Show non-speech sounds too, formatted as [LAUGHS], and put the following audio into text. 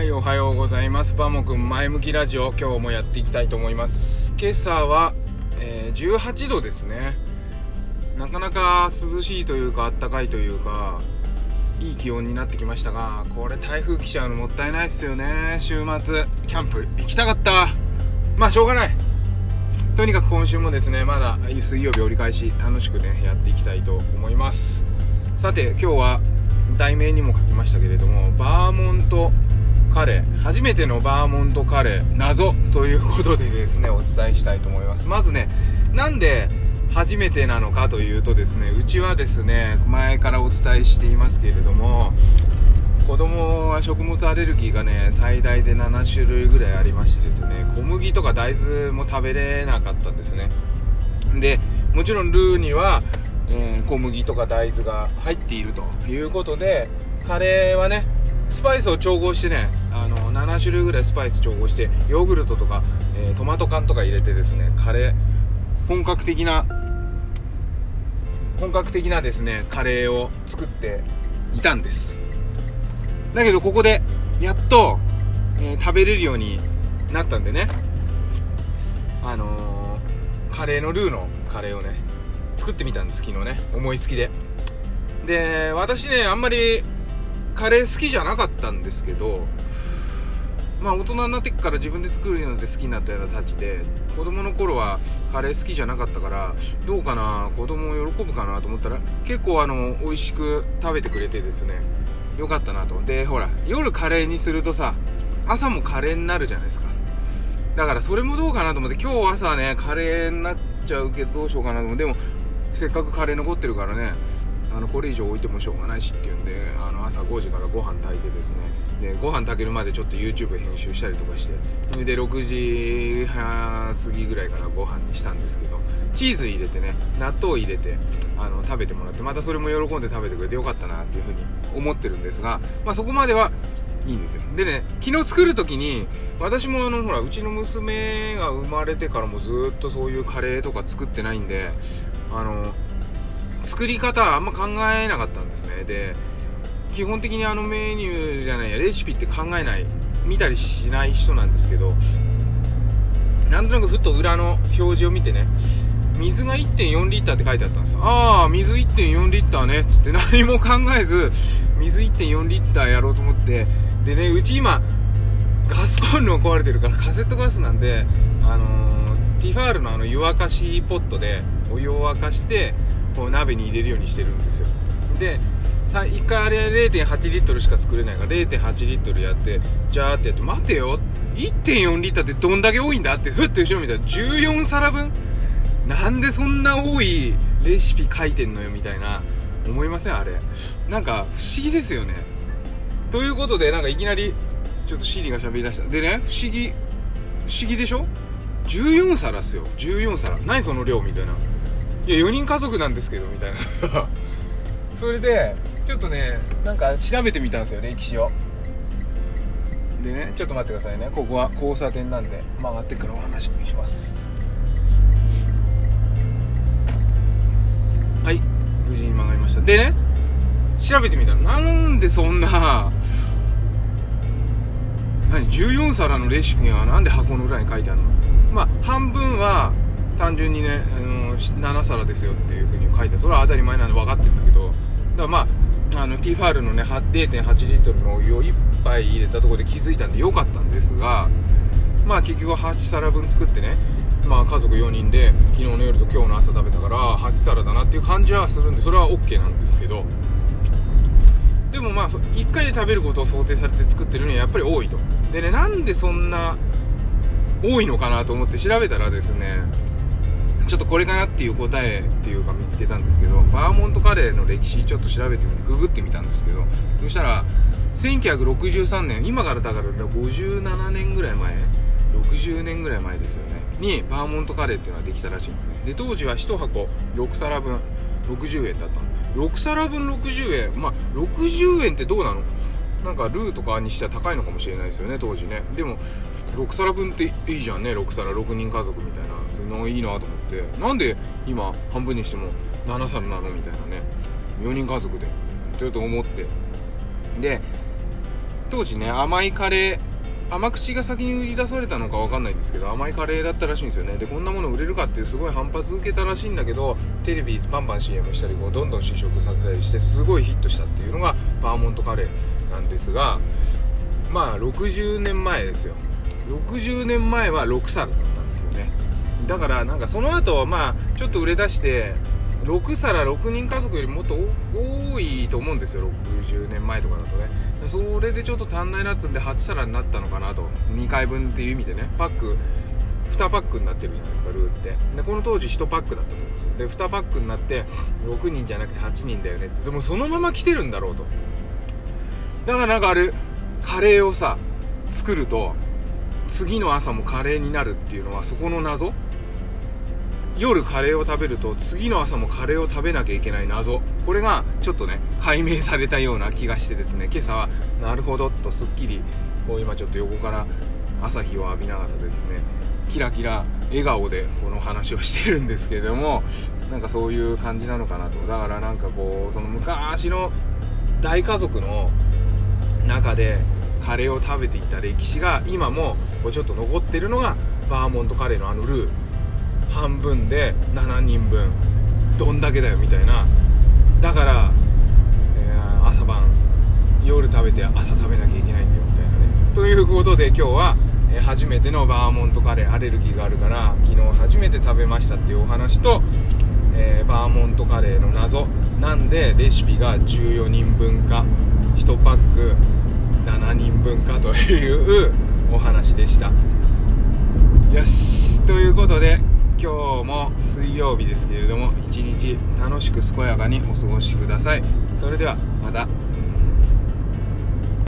はいおはようございます。バモくん前向きラジオ今日もやっていきたいと思います。今朝は、えー、18度ですね。なかなか涼しいというかあったかいというかいい気温になってきましたがこれ台風来ちゃうのもったいないっすよね。週末キャンプ行きたかった。まあしょうがない。とにかく今週もですねまだ水曜日折り返し楽しくねやっていきたいと思います。さて今日は題名にも書きましたけれどもバーモントカレー初めてのバーモントカレー謎ということでですねお伝えしたいと思います。まずねなんで初めてなのかというとですねうちはですね前からお伝えしていますけれども子供は食物アレルギーがね最大で7種類ぐらいありましてですね小麦とか大豆も食べれなかったんですね。でもちろんルーには、えー、小麦とか大豆が入っているということでカレーはねスパイスを調合してねあの7種類ぐらいスパイス調合してヨーグルトとか、えー、トマト缶とか入れてですねカレー本格的な本格的なですねカレーを作っていたんです。だけどここでやっと、えー、食べれるようになったんでね。あのー、カレーのルーのカレーをね作ってみたんです昨日ね。思いつきで。で私ねあんまりカレー好きじゃなかったんですけどまあ大人になってから自分で作るので好きになったようなたちで子供の頃はカレー好きじゃなかったからどうかな子供喜ぶかなと思ったら結構あの美味しく食べてくれてですねよかったなと。でほら夜カレーにするとさ朝もカレーになるじゃないですか。だからそれもどうかなと思って今日朝ねカレーになっちゃうけどどうしようかなと思ってでもせっかくカレー残ってるからねあのこれ以上置いてもしょうがないしっていうんであの朝5時からご飯炊いてですね。でご飯炊けるまでちょっと YouTube 編集したりとかして。で6時半過ぎぐらいからご飯にしたんですけどチーズ入れてね納豆入れてあの食べてもらってまたそれも喜んで食べてくれてよかったなっていうふうに思ってるんですが、まあ、そこまではいいんですよ。でね昨日作る時に私もあのほらうちの娘が生まれてからもずっとそういうカレーとか作ってないんであの作り方あんま考えなかったんですね。で基本的にあのメニューじゃないやレシピって考えない見たりしない人なんですけどなんとなくふっと裏の表示を見てね水が1.4リッターって書いてあったんですよ。ああ水1.4リッターねっつって何も考えず水1.4リッターやろうと思ってでねうち今ガスコンロ壊れてるからカセットガスなんであのー、ティファールのあの湯沸かしポットでお湯を沸かしてこう鍋に入れるようにしてるんですよ。で1回あれ0.8リットルしか作れないから0.8リットルやってじゃーってやって待てよ。1.4リッターってどんだけ多いんだってふっと後ろ見たら14皿分。なんでそんな多いレシピ書いてんのよみたいな思いません？あれ。なんか不思議ですよね。ということでなんかいきなりちょっとシリが喋りだした。でね不思議。不思議でしょ？14皿っすよ。14皿。何その量？みたいな。いや4人家族なんですけどみたいな。[LAUGHS] それでちょっとねなんか調べてみたんですよ歴史を。でねちょっと待ってくださいね。ここは交差点なんで曲がってからお話しします。はい無事に曲がりました。でね調べてみたらなんでそんな何14皿のレシピがなんで箱の裏に書いてあるの？まあ半分は単純にね、あの7皿ですよっていう風に書いてそれは当たり前なんで分かってるんだけど。だからまああのティファールのね0.8リットルのお湯を1杯入れたとこで気づいたんでよかったんですがまあ結局8皿分作ってね。まあ家族4人で昨日の夜と今日の朝食べたから8皿だなっていう感じはするんでそれは OK なんですけど。でもまあ1回で食べることを想定されて作ってるのはやっぱり多いと。でねなんでそんな多いのかなと思って調べたらですねちょっとこれかなっていう答えっていうか見つけたんですけどバーモントカレーの歴史ちょっと調べてみてググってみたんですけどそしたら1963年今からだから57年ぐらい前60年ぐらい前ですよねにバーモントカレーっていうのができたらしいんですね。で当時は1箱6皿分60円だったの。6皿分60円まあ60円ってどうなの？なんかルーとかにしては高いのかもしれないですよね当時ね。でも6皿分っていいじゃんね6皿6人家族みたいな。そういうのいいなと思って。なんで今半分にしても7皿なのみたいなね。4人家族で。ちょっと思って。で当時ね甘いカレー甘口が先に売り出されたのか分かんないんですけど甘いカレーだったらしいんですよね。でこんなもの売れるかっていうすごい反発受けたらしいんだけどテレビバンバン CM したりこうどんどん試食させたりしてすごいヒットしたっていうのがバーモントカレーなんですがまあ60年前ですよ。60年前は6皿だったんですよね。だからなんかその後まあちょっと売れ出して6皿6人家族よりもっと多いと思うんですよ。60年前とかだとね。それでちょっと足んないなっつんで8皿になったのかなと。2回分っていう意味でね。パック2パックになってるじゃないですかルーって。でこの当時1パックだったと思うんですよ。で2パックになって6人じゃなくて8人だよね。でもそのまま来てるんだろうと。だからなんかあれカレーをさ作ると次の朝もカレーになるっていうのはそこの謎。夜カレーを食べると次の朝もカレーを食べなきゃいけない謎。これがちょっとね解明されたような気がしてですね。今朝はなるほどとすっきりこう今ちょっと横から朝日を浴びながらですねキラキラ笑顔でこの話をしてるんですけれどもなんかそういう感じなのかなと。だからなんかこうその昔の大家族の中でカレーを食べていた歴史が今もこうちょっと残ってるのがバーモントカレーのあのルー。半分で7人分。どんだけだよみたいな。だから、えー、朝晩夜食べて朝食べなきゃいけないんだよみたいなね。ということで今日は、え、初めてのバーモントカレーアレルギーがあるから昨日初めて食べましたっていうお話と、えー、バーモントカレーの謎。なんでレシピが14人分か1パック7人分か [LAUGHS] というお話でした。よし。ということで今日も水曜日ですけれども一日楽しく健やかにお過ごしください。それではまた。